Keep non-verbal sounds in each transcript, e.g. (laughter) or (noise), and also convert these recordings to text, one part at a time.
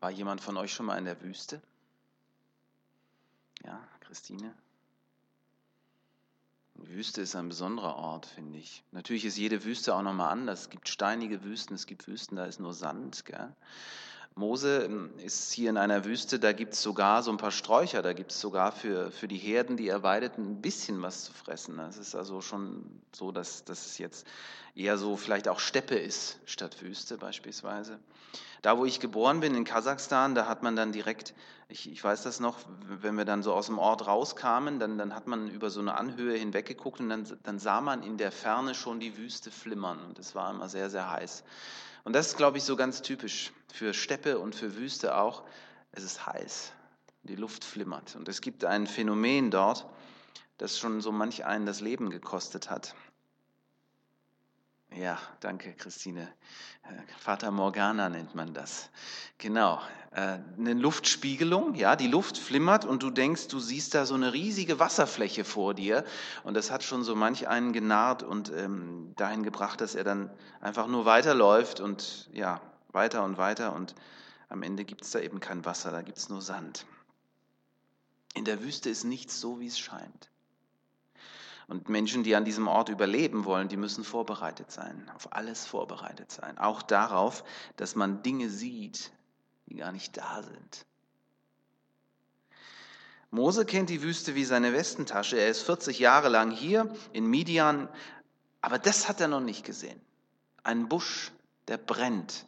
War jemand von euch schon mal in der Wüste? Ja, Christine? Die Wüste ist ein besonderer Ort, finde ich. Natürlich ist jede Wüste auch nochmal anders. Es gibt steinige Wüsten, es gibt Wüsten, da ist nur Sand. Gell? Mose ähm, ist hier in einer Wüste, da gibt es sogar so ein paar Sträucher, da gibt es sogar für, für die Herden, die er weidet, ein bisschen was zu fressen. Das ist also schon so, dass, dass es jetzt eher so vielleicht auch Steppe ist statt Wüste beispielsweise. Da, wo ich geboren bin, in Kasachstan, da hat man dann direkt, ich, ich weiß das noch, wenn wir dann so aus dem Ort rauskamen, dann, dann hat man über so eine Anhöhe hinweggeguckt und dann, dann sah man in der Ferne schon die Wüste flimmern und es war immer sehr, sehr heiß. Und das ist, glaube ich, so ganz typisch für Steppe und für Wüste auch. Es ist heiß, die Luft flimmert. Und es gibt ein Phänomen dort, das schon so manch einen das Leben gekostet hat. Ja, danke, Christine. Äh, Vater Morgana nennt man das. Genau. Äh, eine Luftspiegelung, ja, die Luft flimmert und du denkst, du siehst da so eine riesige Wasserfläche vor dir. Und das hat schon so manch einen genarrt und ähm, dahin gebracht, dass er dann einfach nur weiterläuft und ja, weiter und weiter. Und am Ende gibt es da eben kein Wasser, da gibt es nur Sand. In der Wüste ist nichts so, wie es scheint. Und Menschen, die an diesem Ort überleben wollen, die müssen vorbereitet sein, auf alles vorbereitet sein. Auch darauf, dass man Dinge sieht, die gar nicht da sind. Mose kennt die Wüste wie seine Westentasche. Er ist 40 Jahre lang hier in Midian, aber das hat er noch nicht gesehen. Ein Busch, der brennt,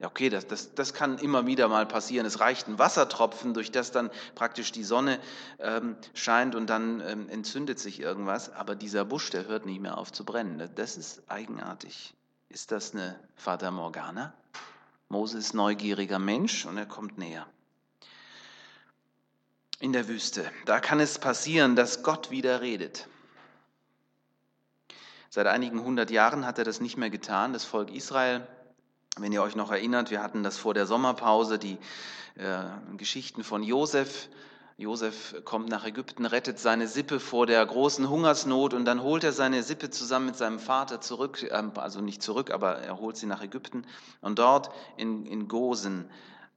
ja, okay, das, das, das kann immer wieder mal passieren. Es reicht ein Wassertropfen, durch das dann praktisch die Sonne ähm, scheint und dann ähm, entzündet sich irgendwas. Aber dieser Busch, der hört nicht mehr auf zu brennen. Das ist eigenartig. Ist das eine Fata Morgana? Mose ist neugieriger Mensch und er kommt näher. In der Wüste, da kann es passieren, dass Gott wieder redet. Seit einigen hundert Jahren hat er das nicht mehr getan. Das Volk Israel wenn ihr euch noch erinnert, wir hatten das vor der Sommerpause, die äh, Geschichten von Josef. Josef kommt nach Ägypten, rettet seine Sippe vor der großen Hungersnot und dann holt er seine Sippe zusammen mit seinem Vater zurück, äh, also nicht zurück, aber er holt sie nach Ägypten. Und dort in, in Gosen,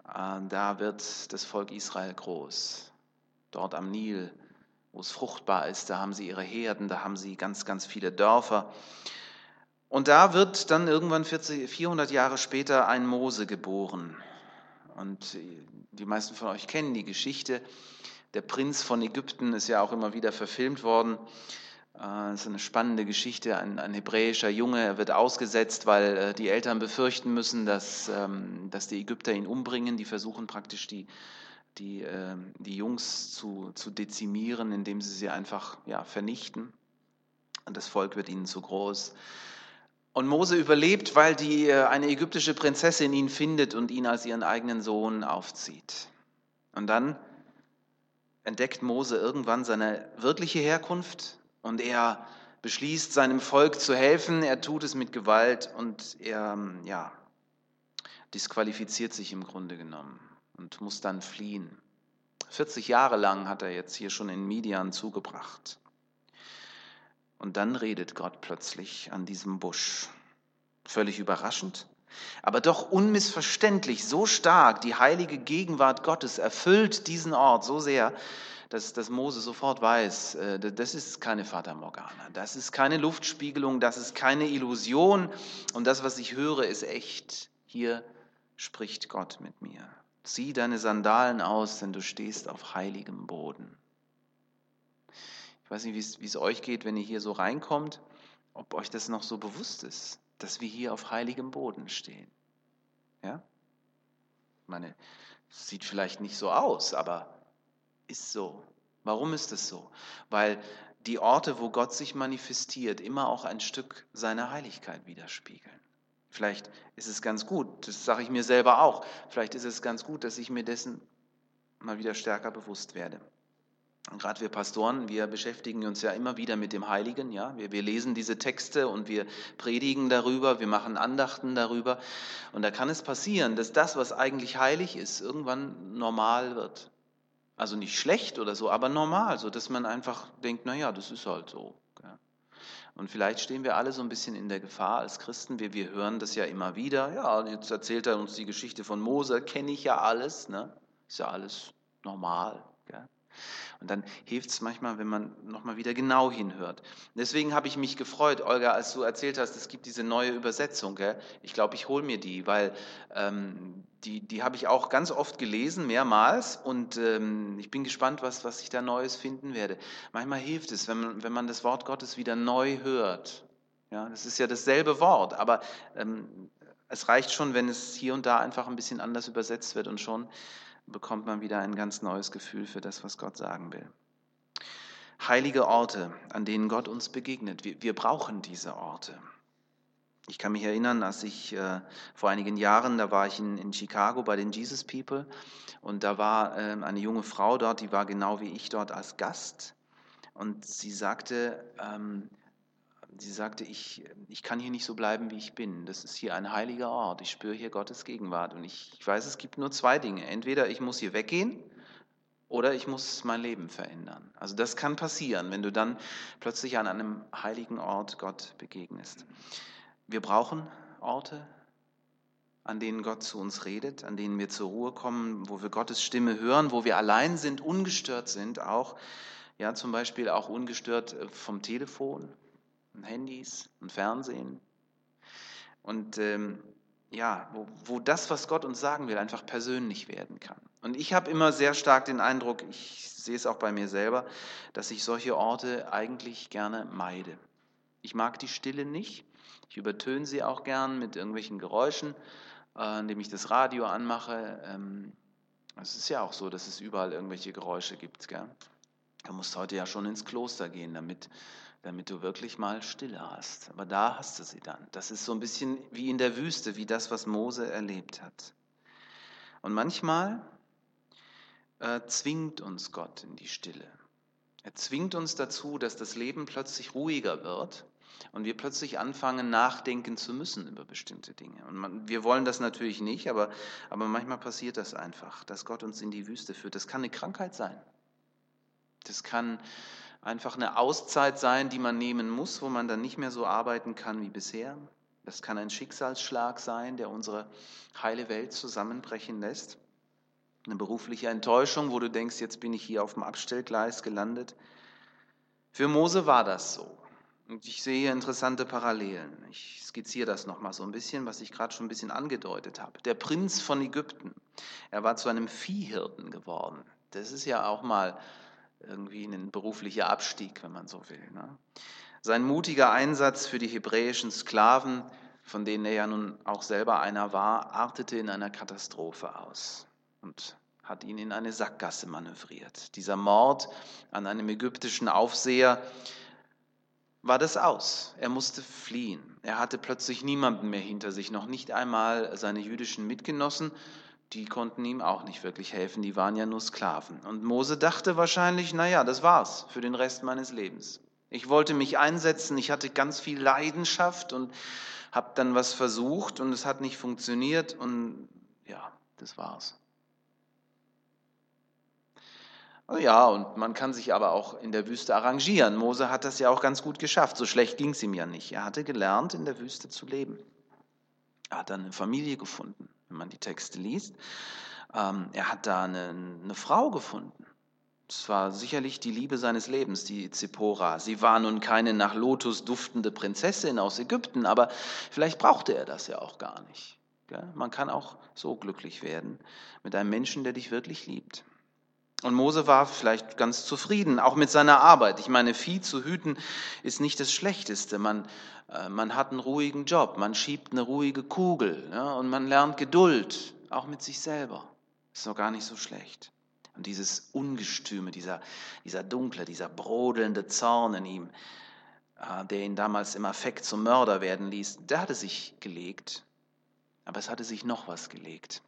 äh, da wird das Volk Israel groß. Dort am Nil, wo es fruchtbar ist, da haben sie ihre Herden, da haben sie ganz, ganz viele Dörfer. Und da wird dann irgendwann 40, 400 Jahre später ein Mose geboren. Und die meisten von euch kennen die Geschichte. Der Prinz von Ägypten ist ja auch immer wieder verfilmt worden. Das äh, ist eine spannende Geschichte. Ein, ein hebräischer Junge wird ausgesetzt, weil äh, die Eltern befürchten müssen, dass, ähm, dass die Ägypter ihn umbringen. Die versuchen praktisch die, die, ähm, die Jungs zu, zu dezimieren, indem sie sie einfach ja, vernichten. Und das Volk wird ihnen zu groß. Und Mose überlebt, weil die, äh, eine ägyptische Prinzessin ihn findet und ihn als ihren eigenen Sohn aufzieht. Und dann entdeckt Mose irgendwann seine wirkliche Herkunft und er beschließt, seinem Volk zu helfen. Er tut es mit Gewalt und er ja, disqualifiziert sich im Grunde genommen und muss dann fliehen. 40 Jahre lang hat er jetzt hier schon in Midian zugebracht. Und dann redet Gott plötzlich an diesem Busch. Völlig überraschend, aber doch unmissverständlich, so stark die heilige Gegenwart Gottes erfüllt diesen Ort so sehr, dass, dass Mose sofort weiß, äh, das ist keine Fata Morgana, das ist keine Luftspiegelung, das ist keine Illusion und das, was ich höre, ist echt. Hier spricht Gott mit mir. Zieh deine Sandalen aus, denn du stehst auf heiligem Boden weiß nicht, wie es euch geht, wenn ihr hier so reinkommt, ob euch das noch so bewusst ist, dass wir hier auf heiligem Boden stehen. Ja? Ich meine, sieht vielleicht nicht so aus, aber ist so. Warum ist es so? Weil die Orte, wo Gott sich manifestiert, immer auch ein Stück seiner Heiligkeit widerspiegeln. Vielleicht ist es ganz gut, das sage ich mir selber auch, vielleicht ist es ganz gut, dass ich mir dessen mal wieder stärker bewusst werde. Gerade wir Pastoren, wir beschäftigen uns ja immer wieder mit dem Heiligen. Ja? Wir, wir, lesen diese Texte und wir predigen darüber, wir machen Andachten darüber. Und da kann es passieren, dass das, was eigentlich heilig ist, irgendwann normal wird. Also nicht schlecht oder so, aber normal, so dass man einfach denkt, naja, das ist halt so. Und vielleicht stehen wir alle so ein bisschen in der Gefahr als Christen. Wir, wir hören das ja immer wieder. Ja, jetzt erzählt er uns die Geschichte von Mose, kenne ich ja alles. Ne? Ist ja alles normal. Gell? Und dann hilft es manchmal, wenn man nochmal wieder genau hinhört. Deswegen habe ich mich gefreut, Olga, als du erzählt hast, es gibt diese neue Übersetzung. Gell? Ich glaube, ich hole mir die, weil ähm, die, die habe ich auch ganz oft gelesen, mehrmals. Und ähm, ich bin gespannt, was, was ich da Neues finden werde. Manchmal hilft es, wenn man, wenn man das Wort Gottes wieder neu hört. Ja, das ist ja dasselbe Wort, aber ähm, es reicht schon, wenn es hier und da einfach ein bisschen anders übersetzt wird und schon bekommt man wieder ein ganz neues Gefühl für das, was Gott sagen will. Heilige Orte, an denen Gott uns begegnet. Wir, wir brauchen diese Orte. Ich kann mich erinnern, als ich äh, vor einigen Jahren, da war ich in, in, Chicago bei den Jesus People und da war äh, eine junge Frau dort, die war genau wie ich dort als Gast und sie sagte, ähm, sie sagte, ich, ich kann hier nicht so bleiben, wie ich bin. Das ist hier ein heiliger Ort. Ich spüre hier Gottes Gegenwart. Und ich, ich weiß, es gibt nur zwei Dinge. Entweder ich muss hier weggehen oder ich muss mein Leben verändern. Also das kann passieren, wenn du dann plötzlich an einem heiligen Ort Gott begegnest. Wir brauchen Orte, an denen Gott zu uns redet, an denen wir zur Ruhe kommen, wo wir Gottes Stimme hören, wo wir allein sind, ungestört sind, auch ja zum Beispiel auch ungestört vom Telefon, und Handys und Fernsehen. Und ähm, ja, wo, wo das, was Gott uns sagen will, einfach persönlich werden kann. Und ich habe immer sehr stark den Eindruck, ich sehe es auch bei mir selber, dass ich solche Orte eigentlich gerne meide. Ich mag die Stille nicht. Ich übertöne sie auch gern mit irgendwelchen Geräuschen, äh, indem ich das Radio anmache. Ähm, es ist ja auch so, dass es überall irgendwelche Geräusche gibt. Gell? Du musst heute ja schon ins Kloster gehen, damit damit du wirklich mal Stille hast. Aber da hast du sie dann. Das ist so ein bisschen wie in der Wüste, wie das, was Mose erlebt hat. Und manchmal äh, zwingt uns Gott in die Stille. Er zwingt uns dazu, dass das Leben plötzlich ruhiger wird und wir plötzlich anfangen, nachdenken zu müssen über bestimmte Dinge. Und man, wir wollen das natürlich nicht, aber, aber manchmal passiert das einfach, dass Gott uns in die Wüste führt. Das kann eine Krankheit sein. Das kann einfach eine Auszeit sein, die man nehmen muss, wo man dann nicht mehr so arbeiten kann wie bisher. Das kann ein Schicksalsschlag sein, der unsere heile Welt zusammenbrechen lässt. Eine berufliche Enttäuschung, wo du denkst, jetzt bin ich hier auf dem Abstellgleis gelandet. Für Mose war das so. Und ich sehe interessante Parallelen. Ich skizziere das nochmal so ein bisschen, was ich gerade schon ein bisschen angedeutet habe. Der Prinz von Ägypten, er war zu einem Viehhirten geworden. Das ist ja auch mal irgendwie ein beruflicher Abstieg, wenn man so will. Ne? Sein mutiger Einsatz für die hebräischen Sklaven, von denen er ja nun auch selber einer war, artete in einer Katastrophe aus und hat ihn in eine Sackgasse manövriert. Dieser Mord an einem ägyptischen Aufseher war das aus. Er musste fliehen. Er hatte plötzlich niemanden mehr hinter sich, noch nicht einmal seine jüdischen Mitgenossen die konnten ihm auch nicht wirklich helfen, die waren ja nur Sklaven. Und Mose dachte wahrscheinlich, naja, das war's für den Rest meines Lebens. Ich wollte mich einsetzen, ich hatte ganz viel Leidenschaft und habe dann was versucht und es hat nicht funktioniert und ja, das war's. Also ja, und man kann sich aber auch in der Wüste arrangieren. Mose hat das ja auch ganz gut geschafft. So schlecht ging es ihm ja nicht. Er hatte gelernt, in der Wüste zu leben. Er hat dann eine Familie gefunden wenn man die Texte liest. Ähm, er hat da eine, eine Frau gefunden. Es war sicherlich die Liebe seines Lebens, die Zippora. Sie war nun keine nach Lotus duftende Prinzessin aus Ägypten, aber vielleicht brauchte er das ja auch gar nicht. Man kann auch so glücklich werden mit einem Menschen, der dich wirklich liebt. Und Mose war vielleicht ganz zufrieden, auch mit seiner Arbeit. Ich meine, Vieh zu hüten ist nicht das Schlechteste. Man, äh, man hat einen ruhigen Job, man schiebt eine ruhige Kugel ja, und man lernt Geduld, auch mit sich selber. Ist doch gar nicht so schlecht. Und dieses Ungestüme, dieser, dieser dunkle, dieser brodelnde Zorn in ihm, äh, der ihn damals im Affekt zum Mörder werden ließ, der hatte sich gelegt. Aber es hatte sich noch was gelegt.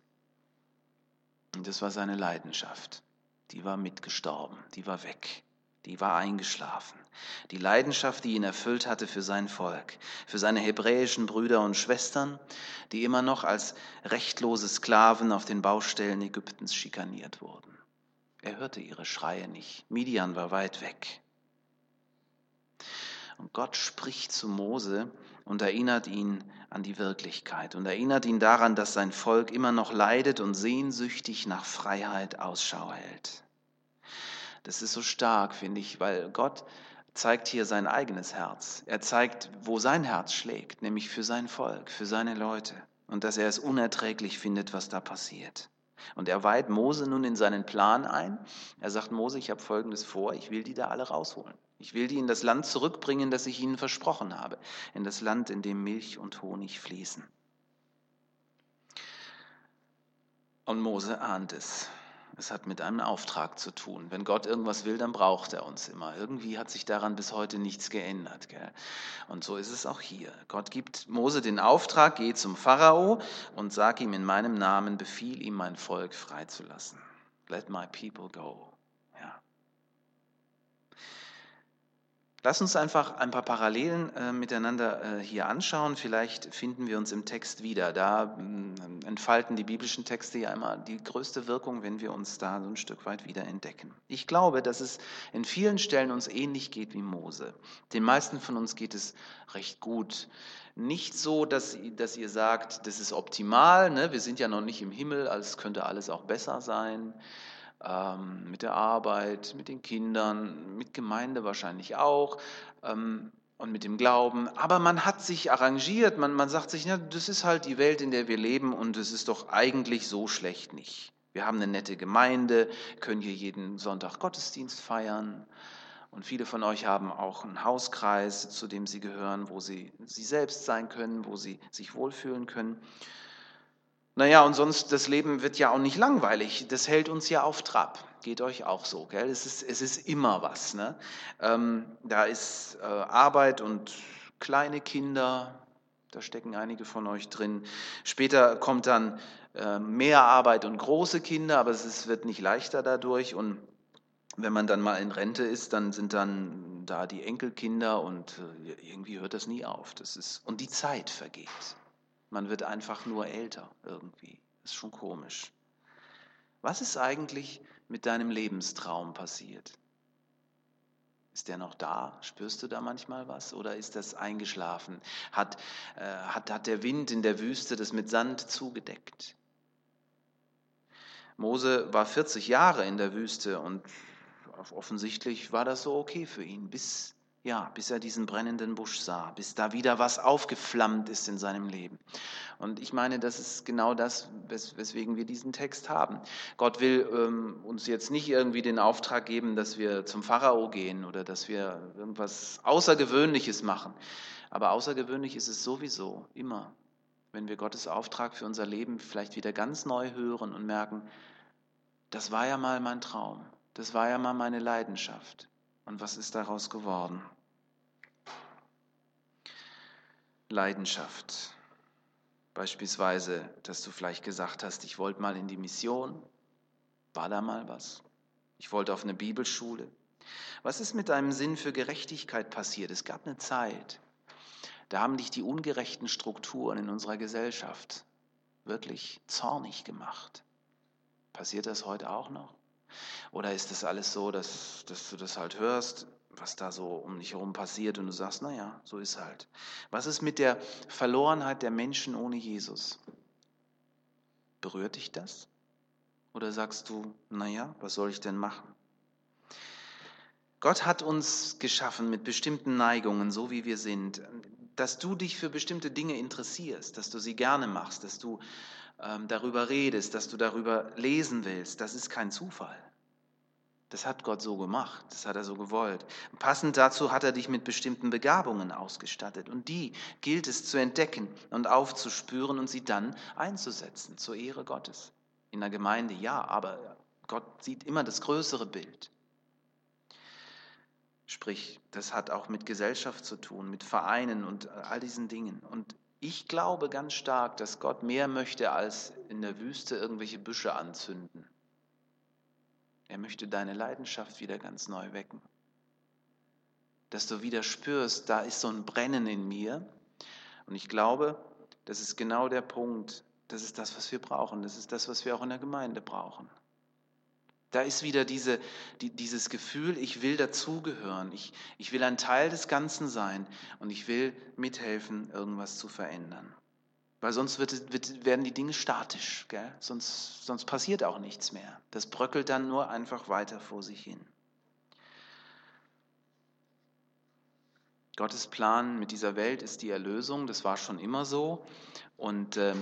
Und das war seine Leidenschaft die war mitgestorben, die war weg, die war eingeschlafen. Die Leidenschaft, die ihn erfüllt hatte für sein Volk, für seine hebräischen Brüder und Schwestern, die immer noch als rechtlose Sklaven auf den Baustellen Ägyptens schikaniert wurden. Er hörte ihre Schreie nicht. Midian war weit weg. Und Gott spricht zu Mose und erinnert ihn an die Wirklichkeit und erinnert ihn daran, dass sein Volk immer noch leidet und sehnsüchtig nach Freiheit Ausschau hält. Das ist so stark, finde ich, weil Gott zeigt hier sein eigenes Herz. Er zeigt, wo sein Herz schlägt, nämlich für sein Volk, für seine Leute. Und dass er es unerträglich findet, was da passiert. Und er weiht Mose nun in seinen Plan ein. Er sagt, Mose, ich habe Folgendes vor, ich will die da alle rausholen. Ich will die in das Land zurückbringen, das ich ihnen versprochen habe, in das Land, in dem Milch und Honig fließen. Und Mose ahnt es. Es hat mit einem Auftrag zu tun. Wenn Gott irgendwas will, dann braucht er uns immer. Irgendwie hat sich daran bis heute nichts geändert. Gell? Und so ist es auch hier. Gott gibt Mose den Auftrag, geh zum Pharao und sag ihm in meinem Namen, befiehl ihm mein Volk freizulassen. Let my people go. Lass uns einfach ein paar Parallelen äh, miteinander äh, hier anschauen. Vielleicht finden wir uns im Text wieder. Da äh, entfalten die biblischen Texte ja immer die größte Wirkung, wenn wir uns da so ein Stück weit wieder entdecken. Ich glaube, dass es in vielen Stellen uns ähnlich geht wie Mose. Den meisten von uns geht es recht gut. Nicht so, dass, dass ihr sagt, das ist optimal. Ne? Wir sind ja noch nicht im Himmel, als könnte alles auch besser sein ähm, mit der Arbeit, mit den Kindern, mit Gemeinde wahrscheinlich auch ähm, und mit dem Glauben. Aber man hat sich arrangiert, man, man sagt sich, ja, das ist halt die Welt, in der wir leben und es ist doch eigentlich so schlecht nicht. Wir haben eine nette Gemeinde, können hier jeden Sonntag Gottesdienst feiern. Und viele von euch haben auch einen Hauskreis, zu dem sie gehören, wo sie sie selbst sein können, wo sie sich wohlfühlen können. Naja, und sonst, das Leben wird ja auch nicht langweilig. Das hält uns ja auf Trab. Geht euch auch so, gell? Es ist, es ist immer was. Ne? Ähm, da ist äh, Arbeit und kleine Kinder, da stecken einige von euch drin. Später kommt dann äh, mehr Arbeit und große Kinder, aber es ist, wird nicht leichter dadurch. Und wenn man dann mal in Rente ist, dann sind dann da die Enkelkinder und äh, irgendwie hört das nie auf. Das ist, und die Zeit vergeht. Man wird einfach nur älter irgendwie. Das ist schon komisch. Was ist eigentlich mit deinem Lebenstraum passiert? Ist der noch da? Spürst du da manchmal was? Oder ist das eingeschlafen? Hat, äh, hat, hat der Wind in der Wüste das mit Sand zugedeckt? Mose war 40 Jahre in der Wüste und offensichtlich war das so okay für ihn, bis ja, bis er diesen brennenden Busch sah, bis da wieder was aufgeflammt ist in seinem Leben. Und ich meine, das ist genau das, wes weswegen wir diesen Text haben. Gott will ähm, uns jetzt nicht irgendwie den Auftrag geben, dass wir zum Pharao gehen oder dass wir irgendwas Außergewöhnliches machen. Aber außergewöhnlich ist es sowieso immer, wenn wir Gottes Auftrag für unser Leben vielleicht wieder ganz neu hören und merken, das war ja mal mein Traum, das war ja mal meine Leidenschaft. Und was ist daraus geworden? Leidenschaft. Beispielsweise, dass du vielleicht gesagt hast, ich wollte mal in die Mission. War da mal was? Ich wollte auf eine Bibelschule. Was ist mit deinem Sinn für Gerechtigkeit passiert? Es gab eine Zeit, da haben dich die ungerechten Strukturen in unserer Gesellschaft wirklich zornig gemacht. Passiert das heute auch noch? Oder ist das alles so, dass, dass du das halt hörst, was da so um dich herum passiert und du sagst, naja, so ist halt. Was ist mit der Verlorenheit der Menschen ohne Jesus? Berührt dich das? Oder sagst du, naja, was soll ich denn machen? Gott hat uns geschaffen mit bestimmten Neigungen, so wie wir sind, dass du dich für bestimmte Dinge interessierst, dass du sie gerne machst, dass du ähm, darüber redest, dass du darüber lesen willst. Das ist kein Zufall. Das hat Gott so gemacht, das hat er so gewollt. Passend dazu hat er dich mit bestimmten Begabungen ausgestattet und die gilt es zu entdecken und aufzuspüren und sie dann einzusetzen zur Ehre Gottes. In der Gemeinde ja, aber Gott sieht immer das größere Bild. Sprich, das hat auch mit Gesellschaft zu tun, mit Vereinen und all diesen Dingen. Und ich glaube ganz stark, dass Gott mehr möchte, als in der Wüste irgendwelche Büsche anzünden. Er möchte deine Leidenschaft wieder ganz neu wecken. Dass du wieder spürst, da ist so ein Brennen in mir. Und ich glaube, das ist genau der Punkt. Das ist das, was wir brauchen. Das ist das, was wir auch in der Gemeinde brauchen. Da ist wieder diese, die, dieses Gefühl, ich will dazugehören, ich, ich will ein Teil des Ganzen sein und ich will mithelfen, irgendwas zu verändern. Weil sonst wird, wird, werden die Dinge statisch, gell? Sonst, sonst passiert auch nichts mehr. Das bröckelt dann nur einfach weiter vor sich hin. Gottes Plan mit dieser Welt ist die Erlösung, das war schon immer so. Und äh,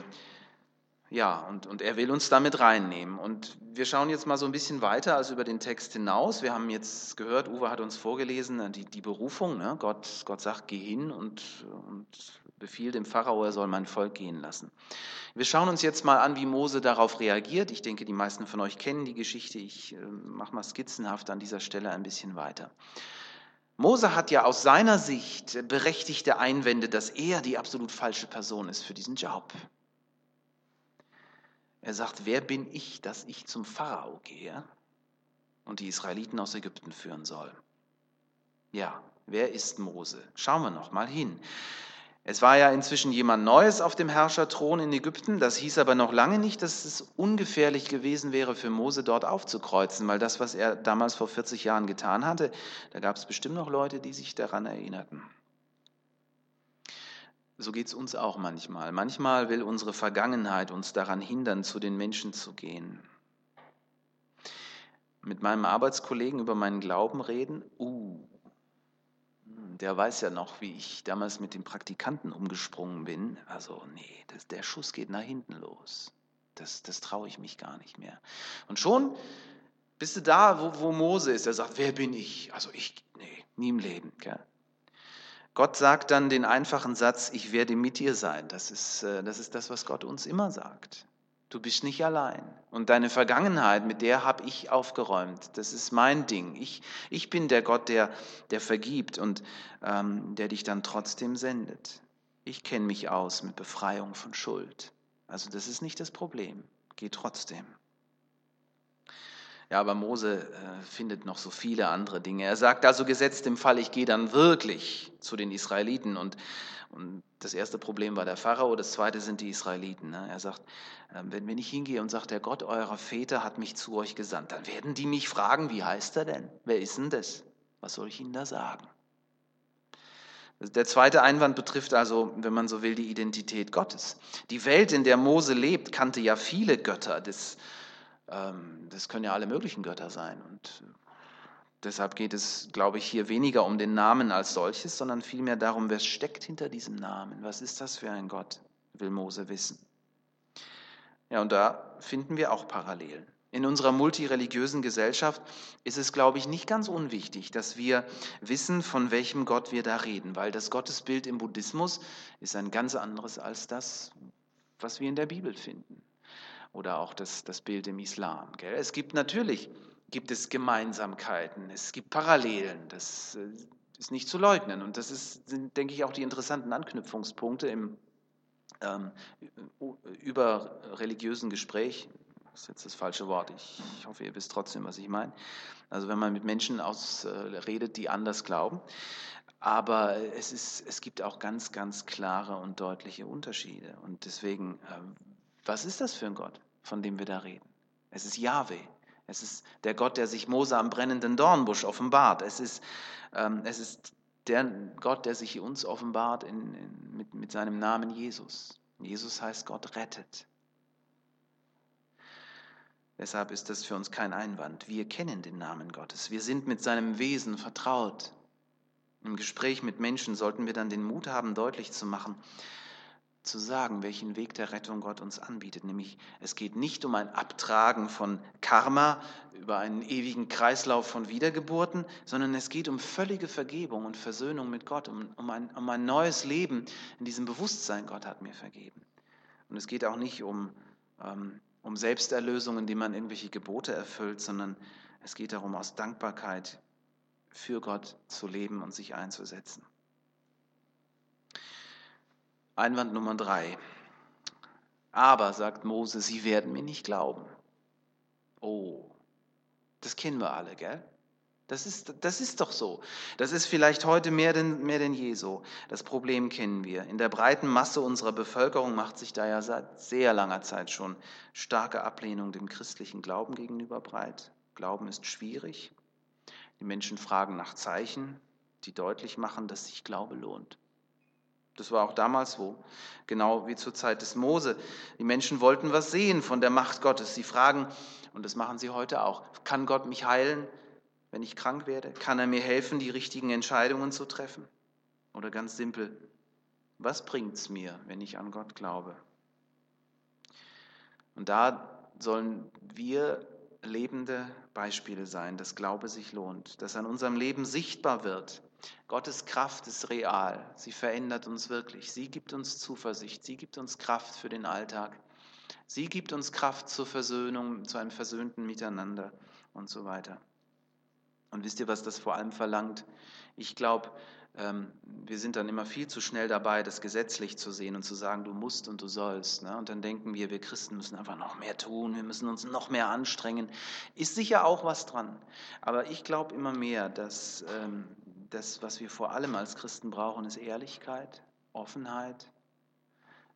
ja, und, und er will uns damit reinnehmen. Und wir schauen jetzt mal so ein bisschen weiter als über den Text hinaus. Wir haben jetzt gehört, Uwe hat uns vorgelesen, äh, die, die Berufung. Ne? Gott, Gott sagt, geh hin und, und befiehlt dem Pharao, er soll mein Volk gehen lassen. Wir schauen uns jetzt mal an, wie Mose darauf reagiert. Ich denke, die meisten von euch kennen die Geschichte. Ich äh, mache mal skizzenhaft an dieser Stelle ein bisschen weiter. Mose hat ja aus seiner Sicht berechtigte Einwände, dass er die absolut falsche Person ist für diesen Job. Er sagt, wer bin ich, dass ich zum Pharao gehe und die Israeliten aus Ägypten führen soll? Ja, wer ist Mose? Schauen wir noch mal hin. Es war ja inzwischen jemand Neues auf dem Herrscherthron in Ägypten. Das hieß aber noch lange nicht, dass es ungefährlich gewesen wäre für Mose dort aufzukreuzen, weil das, was er damals vor 40 Jahren getan hatte, da gab es bestimmt noch Leute, die sich daran erinnerten. So geht es uns auch manchmal. Manchmal will unsere Vergangenheit uns daran hindern, zu den Menschen zu gehen. Mit meinem Arbeitskollegen über meinen Glauben reden, uh, der weiß ja noch, wie ich damals mit den Praktikanten umgesprungen bin. Also nee, das, der Schuss geht nach hinten los. Das, das traue ich mich gar nicht mehr. Und schon bist du da, wo, wo Mose ist. Er sagt, wer bin ich? Also ich, nee, nie im Leben. Gell? Gott sagt dann den einfachen Satz, ich werde mit dir sein. Das ist, äh, das ist das, was Gott uns immer sagt. Du bist nicht allein. Und deine Vergangenheit, mit der habe ich aufgeräumt. Das ist mein Ding. Ich, ich bin der Gott, der, der vergibt und ähm, der dich dann trotzdem sendet. Ich kenne mich aus mit Befreiung von Schuld. Also das ist nicht das Problem. Geh trotzdem. Ja, aber Mose äh, findet noch so viele andere Dinge. Er sagt also, gesetzt im Fall, ich gehe dann wirklich zu den Israeliten. Und, und das erste Problem war der Pharao, das zweite sind die Israeliten. Ne? Er sagt, äh, wenn, wenn ich hingehe und sage, der Gott eurer Väter hat mich zu euch gesandt, dann werden die mich fragen, wie heißt er denn? Wer ist denn das? Was soll ich ihnen da sagen? Der zweite Einwand betrifft also, wenn man so will, die Identität Gottes. Die Welt, in der Mose lebt, kannte ja viele Götter. Das, ähm, das können ja alle möglichen Götter sein. Und deshalb geht es, glaube ich, hier weniger um den Namen als solches, sondern vielmehr darum, wer steckt hinter diesem Namen. Was ist das für ein Gott, will Mose wissen. Ja, und da finden wir auch Parallelen. In unserer multireligiösen Gesellschaft ist es, glaube ich, nicht ganz unwichtig, dass wir wissen, von welchem Gott wir da reden, weil das Gottesbild im Buddhismus ist ein ganz anderes als das, was wir in der Bibel finden oder auch das, das Bild im Islam. Gell? Es gibt natürlich gibt es Gemeinsamkeiten, es gibt Parallelen, das äh, ist nicht zu leugnen. Und das ist, sind, denke ich, auch die interessanten Anknüpfungspunkte im ähm, über religiösen Gespräch. Das ist jetzt das falsche Wort. Ich, hoffe, ihr wisst trotzdem, was ich meine. Also wenn man mit Menschen aus, äh, redet, die anders glauben. Aber es, ist, es gibt auch ganz, ganz klare und deutliche Unterschiede. Und deswegen äh, was ist das für ein Gott, von dem wir da reden? Es ist Yahweh. Es ist der Gott, der sich Mose am brennenden Dornbusch offenbart. Es ist, ähm, es ist der Gott, der sich uns offenbart in, in, mit, mit seinem Namen Jesus. Jesus heißt Gott rettet. Deshalb ist das für uns kein Einwand. Wir kennen den Namen Gottes. Wir sind mit seinem Wesen vertraut. Im Gespräch mit Menschen sollten wir dann den Mut haben, deutlich zu machen, zu sagen, welchen Weg der Rettung Gott uns anbietet. Nämlich es geht nicht um ein Abtragen von Karma über einen ewigen Kreislauf von Wiedergeburten, sondern es geht um völlige Vergebung und Versöhnung mit Gott, um, um, ein, um ein neues Leben in diesem Bewusstsein, Gott hat mir vergeben. Und es geht auch nicht um, ähm, um Selbsterlösung, indem man irgendwelche Gebote erfüllt, sondern es geht darum, aus Dankbarkeit für Gott zu leben und sich einzusetzen. Einwand Nummer drei. Aber, sagt Mose, sie werden mir nicht glauben. Oh, das kennen wir alle, gell? Das ist, das ist doch so. Das ist vielleicht heute mehr denn, mehr denn je so. Das Problem kennen wir. In der breiten Masse unserer Bevölkerung macht sich da ja seit sehr langer Zeit schon starke Ablehnung dem christlichen Glauben gegenüber breit. Glauben ist schwierig. Die Menschen fragen nach Zeichen, die deutlich machen, dass sich Glaube lohnt. Das war auch damals so, genau wie zur Zeit des Mose. Die Menschen wollten was sehen von der Macht Gottes. Sie fragen, und das machen sie heute auch, kann Gott mich heilen, wenn ich krank werde? Kann er mir helfen, die richtigen Entscheidungen zu treffen? Oder ganz simpel, was bringt es mir, wenn ich an Gott glaube? Und da sollen wir lebende Beispiele sein, dass Glaube sich lohnt, dass an unserem Leben sichtbar wird. Gottes Kraft ist real, sie verändert uns wirklich, sie gibt uns Zuversicht, sie gibt uns Kraft für den Alltag, sie gibt uns Kraft zur Versöhnung, zu einem versöhnten Miteinander und so weiter. Und wisst ihr, was das vor allem verlangt? Ich glaube, ähm, wir sind dann immer viel zu schnell dabei, das gesetzlich zu sehen und zu sagen, du musst und du sollst. Ne? Und dann denken wir, wir Christen müssen einfach noch mehr tun, wir müssen uns noch mehr anstrengen. Ist sicher auch was dran. Aber ich glaube immer mehr, dass ähm, das, was wir vor allem als Christen brauchen, ist Ehrlichkeit, Offenheit.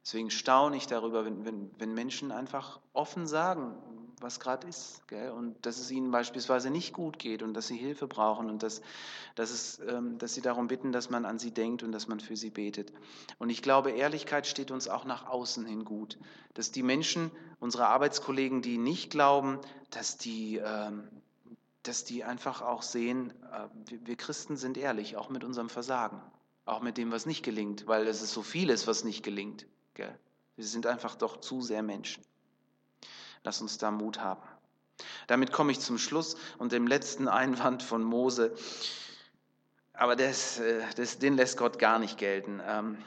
Deswegen staune ich darüber, wenn, wenn, wenn Menschen einfach offen sagen, was gerade ist. Gell? Und dass es ihnen beispielsweise nicht gut geht und dass sie Hilfe brauchen und dass, dass, es, ähm, dass sie darum bitten, dass man an sie denkt und dass man für sie betet. Und ich glaube, Ehrlichkeit steht uns auch nach außen hin gut. Dass die Menschen, unsere Arbeitskollegen, die nicht glauben, dass die, ähm, dass die einfach auch sehen, äh, wir Christen sind ehrlich, auch mit unserem Versagen, auch mit dem, was nicht gelingt, weil es ist so vieles, was nicht gelingt. Gell? Wir sind einfach doch zu sehr Menschen. Lass uns da Mut haben. Damit komme ich zum Schluss und dem letzten Einwand von Mose. Aber das, äh, das, den lässt Gott gar nicht gelten. Ähm,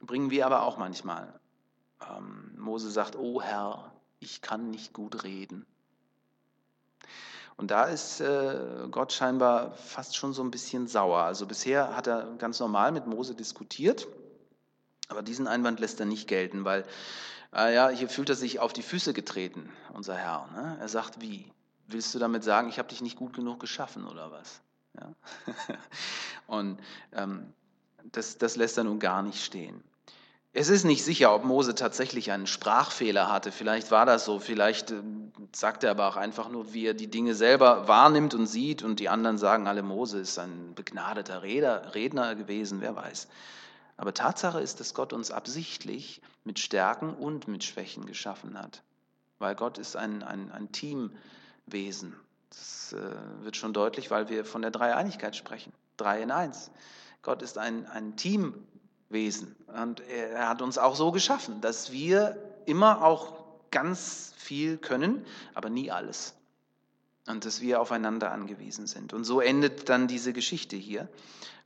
bringen wir aber auch manchmal. Ähm, Mose sagt, oh Herr, ich kann nicht gut reden. Und da ist äh, Gott scheinbar fast schon so ein bisschen sauer. Also bisher hat er ganz normal mit Mose diskutiert, aber diesen Einwand lässt er nicht gelten, weil Ah ja, hier fühlt er sich auf die Füße getreten, unser Herr. Ne? Er sagt, wie? Willst du damit sagen, ich habe dich nicht gut genug geschaffen oder was? Ja? (laughs) Und ähm, das, das lässt er nun gar nicht stehen. Es ist nicht sicher, ob Mose tatsächlich einen Sprachfehler hatte. Vielleicht war das so. Vielleicht äh, sagt er aber auch einfach nur, wie er die Dinge selber wahrnimmt und sieht. Und die anderen sagen alle, Mose ist ein begnadeter Redner, Redner gewesen, wer weiß. Aber Tatsache ist, dass Gott uns absichtlich mit Stärken und mit Schwächen geschaffen hat. Weil Gott ist ein, ein, ein Teamwesen. Das äh, wird schon deutlich, weil wir von der Dreieinigkeit sprechen. Drei in eins. Gott ist ein, ein Teamwesen. Und er, er hat uns auch so geschaffen, dass wir immer auch ganz viel können, aber nie alles und dass wir aufeinander angewiesen sind. Und so endet dann diese Geschichte hier.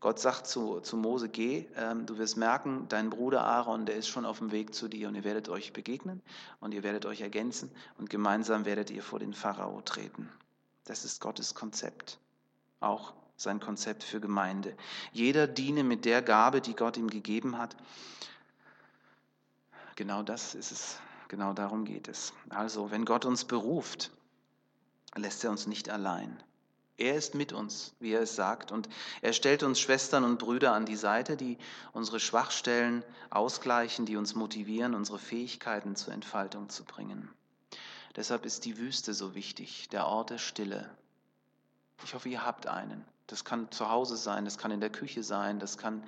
Gott sagt zu, zu Mose, geh, ähm, du wirst merken, dein Bruder Aaron, der ist schon auf dem Weg zu dir und ihr werdet euch begegnen und ihr werdet euch ergänzen und gemeinsam werdet ihr vor den Pharao treten. Das ist Gottes Konzept, auch sein Konzept für Gemeinde. Jeder diene mit der Gabe, die Gott ihm gegeben hat. Genau das ist es, genau darum geht es. Also, wenn Gott uns beruft, lässt er uns nicht allein. Er ist mit uns, wie er es sagt, und er stellt uns Schwestern und Brüder an die Seite, die unsere Schwachstellen ausgleichen, die uns motivieren, unsere Fähigkeiten zur Entfaltung zu bringen. Deshalb ist die Wüste so wichtig, der Ort der Stille. Ich hoffe, ihr habt einen. Das kann zu Hause sein, das kann in der Küche sein, das kann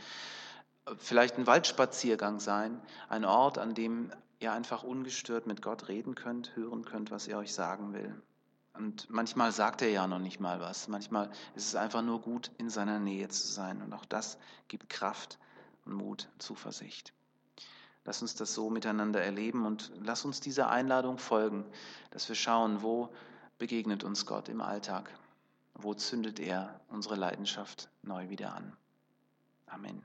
äh, vielleicht ein Waldspaziergang sein, ein Ort, an dem ihr einfach ungestört mit Gott reden könnt, hören könnt, was er euch sagen will. Und manchmal sagt er ja noch nicht mal was. Manchmal ist es einfach nur gut, in seiner Nähe zu sein. Und auch das gibt Kraft und Mut, Zuversicht. Lass uns das so miteinander erleben und lass uns dieser Einladung folgen, dass wir schauen, wo begegnet uns Gott im Alltag, wo zündet er unsere Leidenschaft neu wieder an. Amen.